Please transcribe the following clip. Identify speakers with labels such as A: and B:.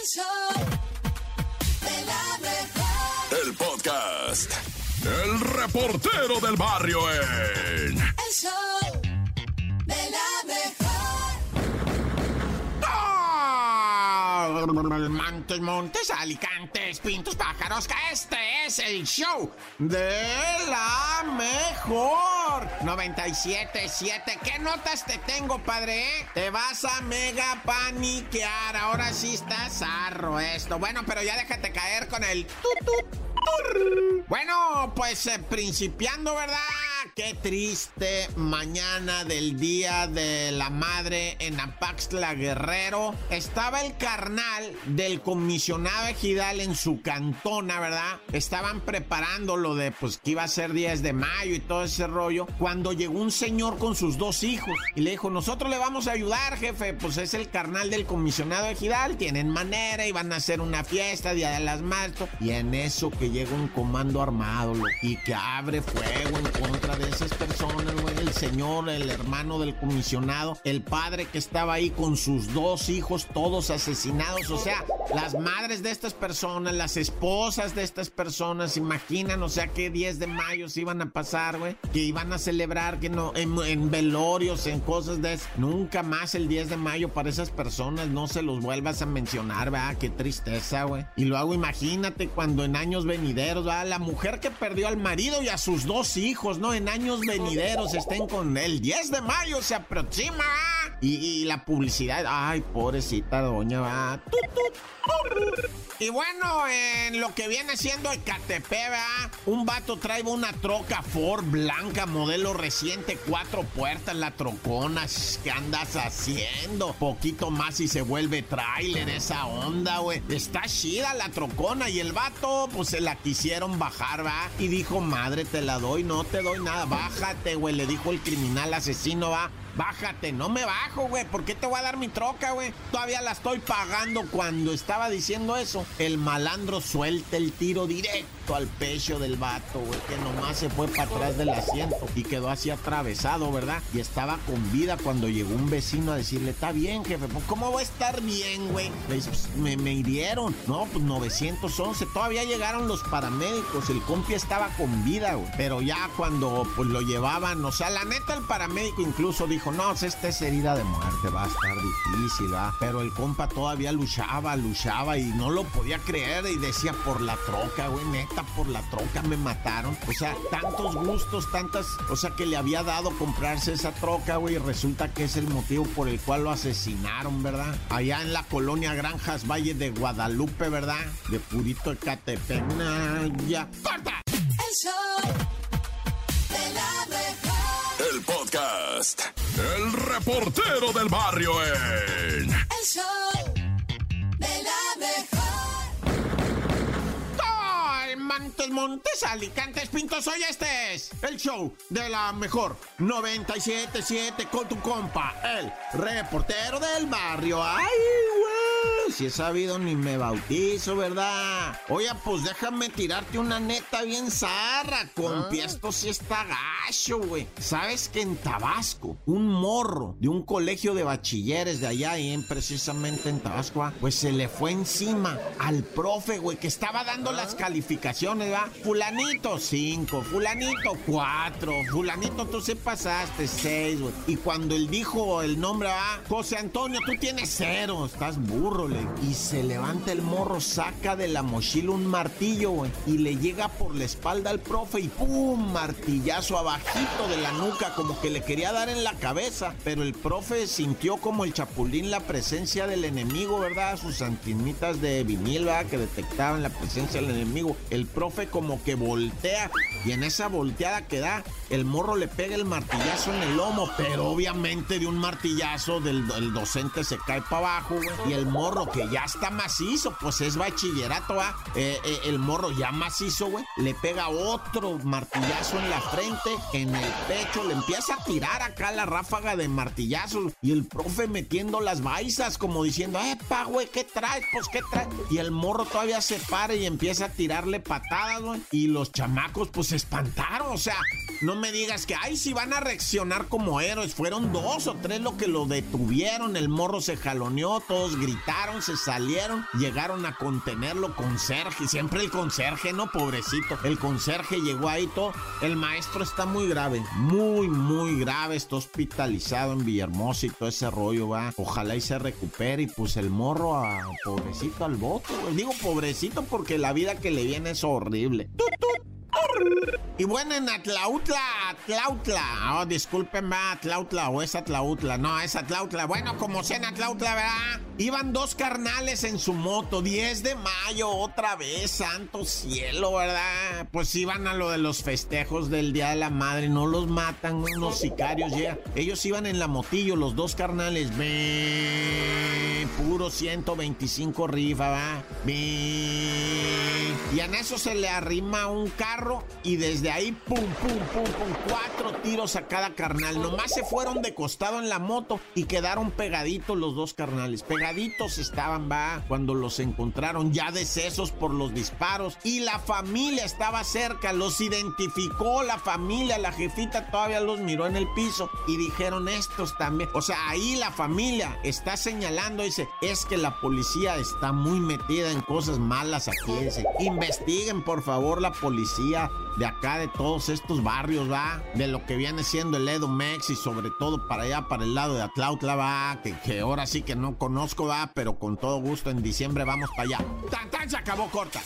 A: El show de la mejor.
B: El podcast. El reportero del barrio en.
A: El show de la mejor.
C: Montes, montes, alicantes, pintos, pájaros, que este es el show de la mejor 97.7. ¿Qué notas te tengo, padre? Te vas a mega paniquear. Ahora sí está zarro esto. Bueno, pero ya déjate caer con el. Bueno, pues eh, principiando, ¿verdad? Qué triste mañana del Día de la Madre en Apaxtla Guerrero. Estaba el carnal del comisionado ejidal en su cantona, ¿verdad? Estaban preparando lo de, pues, que iba a ser 10 de mayo y todo ese rollo. Cuando llegó un señor con sus dos hijos y le dijo, nosotros le vamos a ayudar, jefe. Pues es el carnal del comisionado ejidal. Tienen manera y van a hacer una fiesta, Día de las Madres. Y en eso que llega un comando armado y que abre fuego en contra esas personas, güey. El señor, el hermano del comisionado, el padre que estaba ahí con sus dos hijos, todos asesinados. O sea, las madres de estas personas, las esposas de estas personas, imaginan, o sea, que 10 de mayo se iban a pasar, güey. Que iban a celebrar, que no, en, velorios, en cosas de. Nunca más el 10 de mayo para esas personas, no se los vuelvas a mencionar, ¿verdad? Qué tristeza, güey. Y luego imagínate cuando en años venideros, ¿verdad? La mujer que perdió al marido y a sus dos hijos, ¿no? En años venideros estén con él. 10 de mayo se aproxima. ¿ah? Y, la publicidad, ay, pobrecita doña, va. Y bueno, en lo que viene siendo Ecatepec, ¿verdad? Un vato trae una troca Ford blanca, modelo reciente, cuatro puertas, la trocona. ¿Qué andas haciendo? Poquito más y se vuelve tráiler esa onda, güey. Está chida la trocona y el vato, pues se la quisieron bajar, ¿va? Y dijo, madre, te la doy, no te doy nada, bájate, güey. Le dijo el criminal asesino, va. Bájate, no me bajo, güey. ¿Por qué te voy a dar mi troca, güey? Todavía la estoy pagando cuando estaba diciendo eso. El malandro suelta el tiro directo al pecho del vato, güey. Que nomás se fue para atrás del asiento y quedó así atravesado, ¿verdad? Y estaba con vida cuando llegó un vecino a decirle, está bien, jefe. Pues, ¿cómo va a estar bien, güey? "Pues, me, me hirieron. No, pues 911. Todavía llegaron los paramédicos. El compi estaba con vida, güey. Pero ya cuando pues lo llevaban, o sea, la neta, el paramédico incluso dijo, no, pues, esta es herida de muerte, va a estar difícil, va. Pero el compa todavía luchaba, luchaba y no lo podía creer y decía, por la troca, güey, neta, por la troca me mataron. O sea, tantos gustos, tantas, o sea, que le había dado comprarse esa troca, güey, y resulta que es el motivo por el cual lo asesinaron, ¿verdad? Allá en la colonia Granjas Valle de Guadalupe, ¿verdad? De Purito Ecatepec, ya. ¡Corta!
A: El show de la mejor.
B: El podcast. El reportero del barrio en.
A: El show de la mejor.
C: ¡Ay, Montes, Montes, Alicantes, Pintos, hoy este es el show de la mejor 97.7 con tu compa, el reportero del barrio. ¡Ay! Si he sabido ni me bautizo, ¿verdad? Oye, pues déjame tirarte una neta bien zarra, compi. Esto sí está gacho, güey. ¿Sabes que en Tabasco, un morro de un colegio de bachilleres de allá, y en, precisamente en Tabasco, ah, pues se le fue encima al profe, güey, que estaba dando las calificaciones, ¿va? Fulanito, cinco, fulanito, cuatro, fulanito, tú sí pasaste, seis, güey. Y cuando él dijo el nombre, ¿va? José Antonio, tú tienes cero, estás burro, le. Y se levanta el morro, saca de la mochila un martillo, güey, y le llega por la espalda al profe y ¡pum! Martillazo abajito de la nuca, como que le quería dar en la cabeza. Pero el profe sintió como el chapulín la presencia del enemigo, ¿verdad? Sus antinitas de vinil, ¿verdad? Que detectaban la presencia del enemigo. El profe como que voltea y en esa volteada que da, el morro le pega el martillazo en el lomo, pero obviamente de un martillazo del, del docente se cae para abajo. Y el morro que ya está macizo, pues es bachillerato, ¿va? Eh, eh, el morro ya macizo, güey, le pega otro martillazo en la frente, en el pecho, le empieza a tirar acá la ráfaga de martillazos y el profe metiendo las baisas como diciendo, epa, güey, ¿qué traes? Pues, ¿qué traes? Y el morro todavía se para y empieza a tirarle patadas, güey. Y los chamacos, pues, se espantaron, o sea, no me digas que, ay, si van a reaccionar como héroes. Fueron dos o tres lo que lo detuvieron. El morro se jaloneó, todos gritaron, se salieron, llegaron a contenerlo conserje. Siempre el conserje, ¿no? Pobrecito. El conserje llegó ahí todo. El maestro está muy grave, muy, muy grave. Está hospitalizado en Villahermosa y todo ese rollo, va. Ojalá y se recupere. Y pues el morro, a, pobrecito al voto, Digo pobrecito porque la vida que le viene es horrible. Y bueno, en Atlautla, Atlautla. Oh, disculpen, va, Atlautla o es Atlautla. No, es Atlautla. Bueno, como sea en Atlautla, ¿verdad? Iban dos carnales en su moto, 10 de mayo, otra vez, santo cielo, ¿verdad? Pues iban a lo de los festejos del Día de la Madre, no los matan unos sicarios, ya. Ellos iban en la motillo, los dos carnales, ve, puro 125 rifa, va. Y en eso se le arrima un carro y desde ahí, pum, pum, pum, pum, cuatro tiros a cada carnal. Nomás se fueron de costado en la moto y quedaron pegaditos los dos carnales. Pegaditos estaban, va, cuando los encontraron ya decesos por los disparos. Y la familia estaba cerca, los identificó la familia, la jefita todavía los miró en el piso y dijeron estos también. O sea, ahí la familia está señalando, dice, es que la policía está muy metida en cosas malas aquí. Dice, investiguen por favor la policía de acá, de todos estos barrios, va, de lo que viene siendo el Edo Mex y sobre todo para allá, para el lado de Atlautla, va, que, que ahora sí que no conozco, va, pero con todo gusto en diciembre vamos para allá. ¡Tan, tan! Se acabó corta.